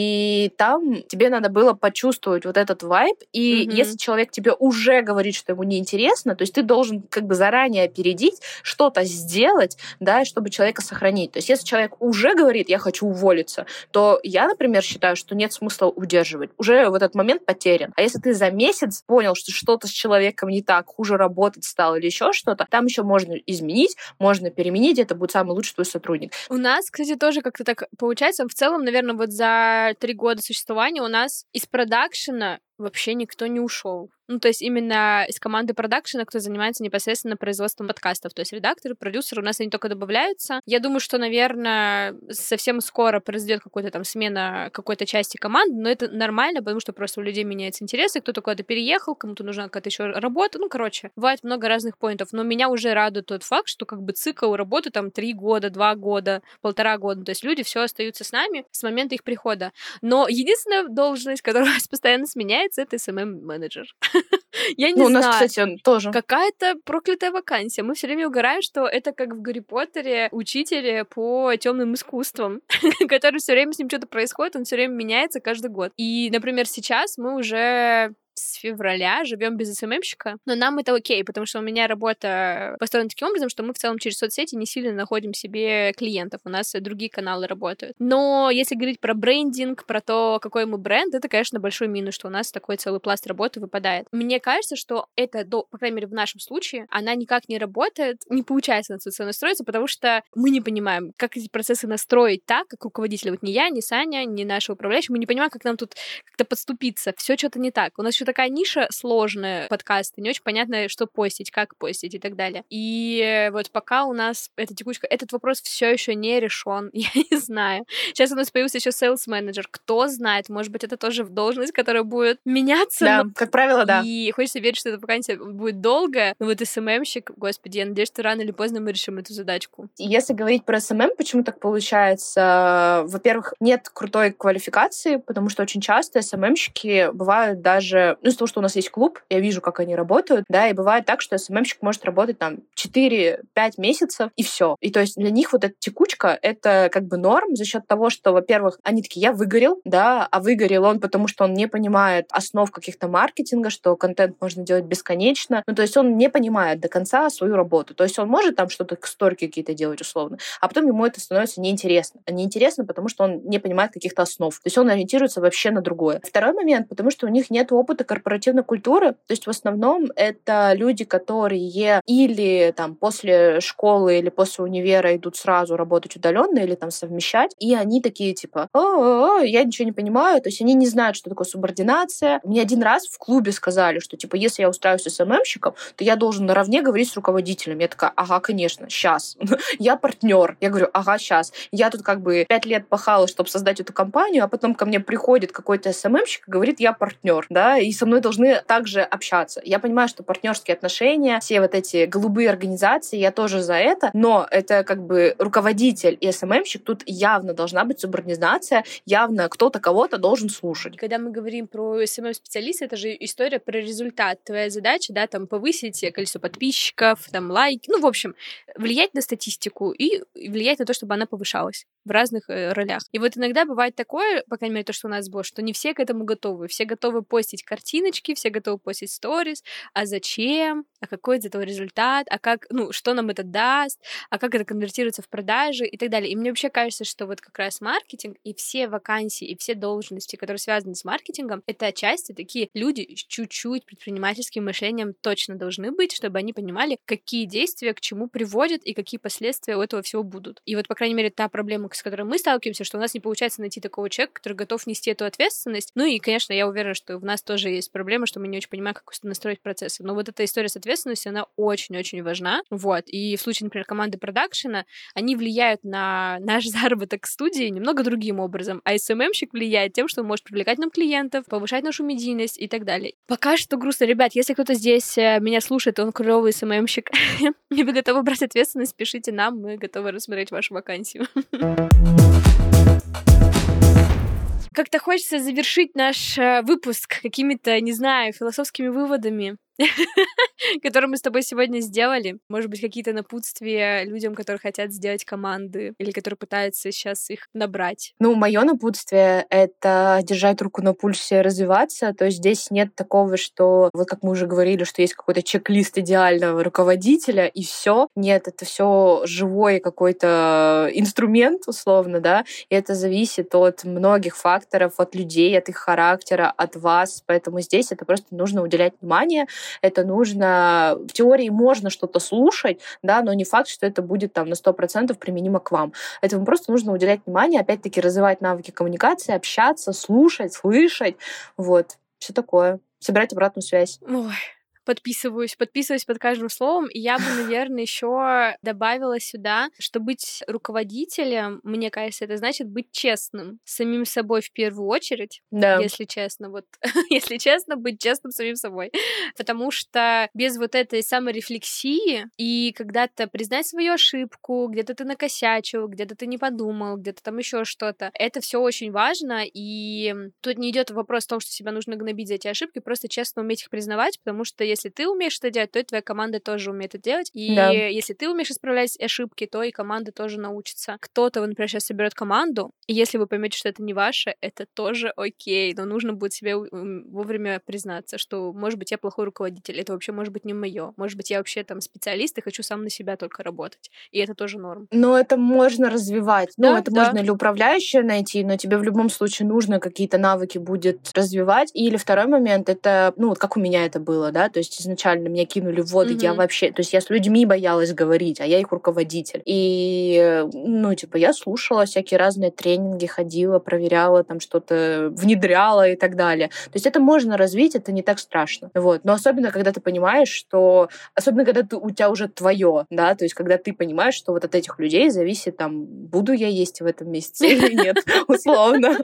там тебе надо было почувствовать вот этот вайб, и mm-hmm. если человек тебе уже говорит, что ему неинтересно, то есть ты должен как бы заранее опередить, что-то сделать, да, чтобы человека сохранить. То есть если человек уже говорит, я хочу уволиться, то я, например, считаю, что нет смысла удерживать. Уже в этот момент потерян. А если ты за месяц понял, что что-то с человеком не так, хуже работать стал или еще что-то, там еще можно изменить, можно переменить, это будет самый лучший твой сотрудник. У нас, кстати, тоже как-то так получается. В целом, наверное, вот за три года существования у нас из продакшена вообще никто не ушел. Ну, то есть именно из команды продакшена, кто занимается непосредственно производством подкастов. То есть редакторы, продюсеры, у нас они только добавляются. Я думаю, что, наверное, совсем скоро произойдет какая-то там смена какой-то части команды, но это нормально, потому что просто у людей меняются интересы, кто-то куда-то переехал, кому-то нужна какая-то еще работа. Ну, короче, бывает много разных поинтов. Но меня уже радует тот факт, что как бы цикл работы там три года, два года, полтора года. То есть люди все остаются с нами с момента их прихода. Но единственная должность, которая у нас постоянно сменяется, это SMM-менеджер. Я не ну, знаю. у нас, кстати, тоже. Какая-то проклятая вакансия. Мы все время угораем, что это как в Гарри Поттере учитель по темным искусствам, который все время с ним что-то происходит, он все время меняется каждый год. И, например, сейчас мы уже с февраля живем без СММщика, но нам это окей, потому что у меня работа построена таким образом, что мы в целом через соцсети не сильно находим себе клиентов, у нас другие каналы работают. Но если говорить про брендинг, про то, какой мы бренд, это, конечно, большой минус, что у нас такой целый пласт работы выпадает. Мне кажется, что это, по крайней мере, в нашем случае, она никак не работает, не получается на социально настроиться, потому что мы не понимаем, как эти процессы настроить так, как руководители, вот ни я, ни Саня, ни наши управляющие, мы не понимаем, как нам тут как-то подступиться. Все что-то не так. У нас еще такая ниша сложная подкасты, не очень понятно, что постить, как постить и так далее. И вот пока у нас эта текучка, этот вопрос все еще не решен, я не знаю. Сейчас у нас появился еще sales менеджер, кто знает, может быть, это тоже в должность, которая будет меняться. Да, но... как правило, да. И хочется верить, что эта вакансия будет долгая, но вот СММщик, господи, я надеюсь, что рано или поздно мы решим эту задачку. Если говорить про СММ, почему так получается? Во-первых, нет крутой квалификации, потому что очень часто СММщики бывают даже например, ну, из того, что у нас есть клуб, я вижу, как они работают, да, и бывает так, что СММщик может работать там 4-5 месяцев, и все. И то есть для них вот эта текучка — это как бы норм за счет того, что, во-первых, они такие, я выгорел, да, а выгорел он, потому что он не понимает основ каких-то маркетинга, что контент можно делать бесконечно. Ну, то есть он не понимает до конца свою работу. То есть он может там что-то, сторики какие-то делать условно, а потом ему это становится неинтересно. Неинтересно, потому что он не понимает каких-то основ. То есть он ориентируется вообще на другое. Второй момент, потому что у них нет опыта корпоративной культуры. То есть в основном это люди, которые или там после школы или после универа идут сразу работать удаленно или там совмещать, и они такие типа, о, -о, -о я ничего не понимаю, то есть они не знают, что такое субординация. Мне один раз в клубе сказали, что типа если я устраиваюсь СММщиком, то я должен наравне говорить с руководителем. Я такая, ага, конечно, сейчас. я партнер. Я говорю, ага, сейчас. Я тут как бы пять лет пахала, чтобы создать эту компанию, а потом ко мне приходит какой-то СММщик и говорит, я партнер, да, и со мной должны также общаться. Я понимаю, что партнерские отношения, все вот эти голубые организации, я тоже за это, но это как бы руководитель и СММщик, тут явно должна быть субординация, явно кто-то кого-то должен слушать. Когда мы говорим про СММ-специалиста, это же история про результат. Твоя задача, да, там, повысить количество подписчиков, там, лайки, ну, в общем, влиять на статистику и влиять на то, чтобы она повышалась в разных э, ролях. И вот иногда бывает такое, по крайней мере, то, что у нас было, что не все к этому готовы. Все готовы постить картиночки, все готовы постить сторис. А зачем? А какой из этого результат? А как, ну, что нам это даст? А как это конвертируется в продажи и так далее. И мне вообще кажется, что вот как раз маркетинг и все вакансии, и все должности, которые связаны с маркетингом, это отчасти такие люди с чуть-чуть предпринимательским мышлением точно должны быть, чтобы они понимали, какие действия к чему приводят и какие последствия у этого всего будут. И вот, по крайней мере, та проблема, с которой мы сталкиваемся, что у нас не получается найти такого человека, который готов нести эту ответственность. Ну и, конечно, я уверена, что в нас тоже есть проблема, что мы не очень понимаем, как настроить процессы. Но вот эта история с ответственностью, она очень-очень важна. Вот. И в случае, например, команды продакшена, они влияют на наш заработок студии немного другим образом. А SMM-щик влияет тем, что он может привлекать нам клиентов, повышать нашу медийность и так далее. Пока что грустно. Ребят, если кто-то здесь э, меня слушает, он клевый SMM-щик, и вы готовы брать ответственность, пишите нам, мы готовы рассмотреть вашу вакансию. Как-то хочется завершить наш э, выпуск какими-то, не знаю, философскими выводами. которые мы с тобой сегодня сделали. Может быть, какие-то напутствия людям, которые хотят сделать команды или которые пытаются сейчас их набрать. Ну, мое напутствие — это держать руку на пульсе, развиваться. То есть здесь нет такого, что, вот как мы уже говорили, что есть какой-то чек-лист идеального руководителя, и все. Нет, это все живой какой-то инструмент, условно, да, и это зависит от многих факторов, от людей, от их характера, от вас. Поэтому здесь это просто нужно уделять внимание, это нужно... В теории можно что-то слушать, да, но не факт, что это будет там на 100% применимо к вам. Этому просто нужно уделять внимание, опять-таки развивать навыки коммуникации, общаться, слушать, слышать, вот, все такое. Собирать обратную связь. Ой, подписываюсь, подписываюсь под каждым словом. И я бы, наверное, еще добавила сюда, что быть руководителем, мне кажется, это значит быть честным самим собой в первую очередь, да. если честно. Вот, если честно, быть честным самим собой. Потому что без вот этой саморефлексии и когда-то признать свою ошибку, где-то ты накосячил, где-то ты не подумал, где-то там еще что-то, это все очень важно. И тут не идет вопрос о том, что себя нужно гнобить за эти ошибки, просто честно уметь их признавать, потому что если ты умеешь это делать, то и твоя команда тоже умеет это делать. И да. если ты умеешь исправлять ошибки, то и команда тоже научится. Кто-то, вот, например, сейчас соберет команду, и если вы поймете, что это не ваше, это тоже окей, но нужно будет себе вовремя признаться, что, может быть, я плохой руководитель, это вообще может быть не мое, может быть, я вообще там специалист и хочу сам на себя только работать, и это тоже норм. Но это можно развивать, ну, да, это да. можно или управляющее найти, но тебе в любом случае нужно какие-то навыки будет развивать, или второй момент, это, ну, вот как у меня это было, да, то есть есть изначально меня кинули в воду, mm-hmm. я вообще, то есть я с людьми боялась говорить, а я их руководитель. И, ну, типа, я слушала всякие разные тренинги, ходила, проверяла там что-то, внедряла и так далее. То есть это можно развить, это не так страшно. Вот. Но особенно, когда ты понимаешь, что... Особенно, когда ты, у тебя уже твое, да, то есть когда ты понимаешь, что вот от этих людей зависит, там, буду я есть в этом месяце или нет, условно.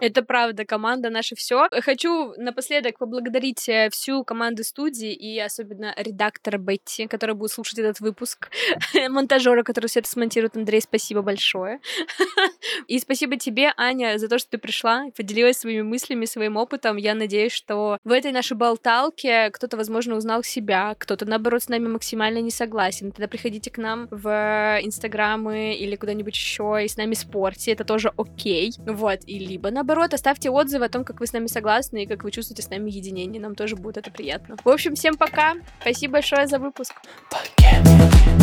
Это правда, команда наша все. Хочу напоследок поблагодарить э, всю команду студии, студии, и особенно редактора Бетти, который будет слушать этот выпуск, монтажера, который все это смонтирует. Андрей, спасибо большое. И спасибо тебе, Аня, за то, что ты пришла, поделилась своими мыслями, своим опытом. Я надеюсь, что в этой нашей болталке кто-то, возможно, узнал себя, кто-то, наоборот, с нами максимально не согласен. Тогда приходите к нам в инстаграмы или куда-нибудь еще и с нами спорьте, это тоже окей. Вот, и либо, наоборот, оставьте отзывы о том, как вы с нами согласны и как вы чувствуете с нами единение. Нам тоже будет это приятно. В общем, всем пока. Спасибо большое за выпуск. Пока.